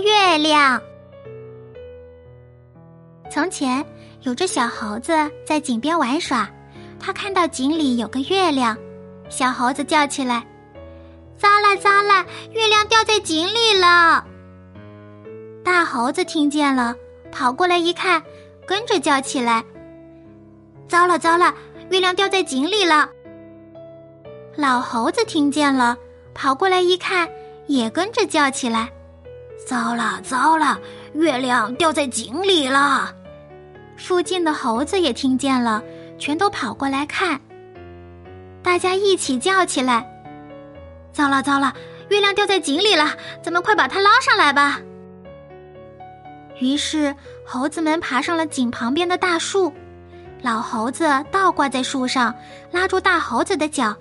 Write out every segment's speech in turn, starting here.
月亮。从前有只小猴子在井边玩耍，他看到井里有个月亮，小猴子叫起来：“糟了糟了，月亮掉在井里了！”大猴子听见了，跑过来一看，跟着叫起来：“糟了糟了，月亮掉在井里了！”老猴子听见了，跑过来一看，也跟着叫起来：“糟了糟了，月亮掉在井里了！”附近的猴子也听见了，全都跑过来看。大家一起叫起来：“糟了糟了，月亮掉在井里了！咱们快把它捞上来吧！”于是猴子们爬上了井旁边的大树，老猴子倒挂在树上，拉住大猴子的脚。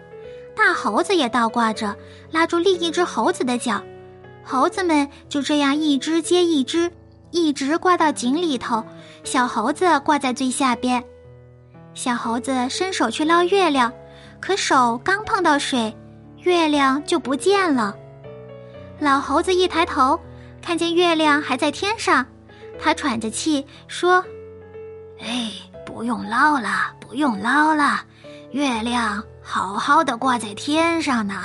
大猴子也倒挂着，拉住另一只猴子的脚，猴子们就这样一只接一只，一直挂到井里头。小猴子挂在最下边，小猴子伸手去捞月亮，可手刚碰到水，月亮就不见了。老猴子一抬头，看见月亮还在天上，他喘着气说：“哎，不用捞了，不用捞了，月亮。”好好的挂在天上呢。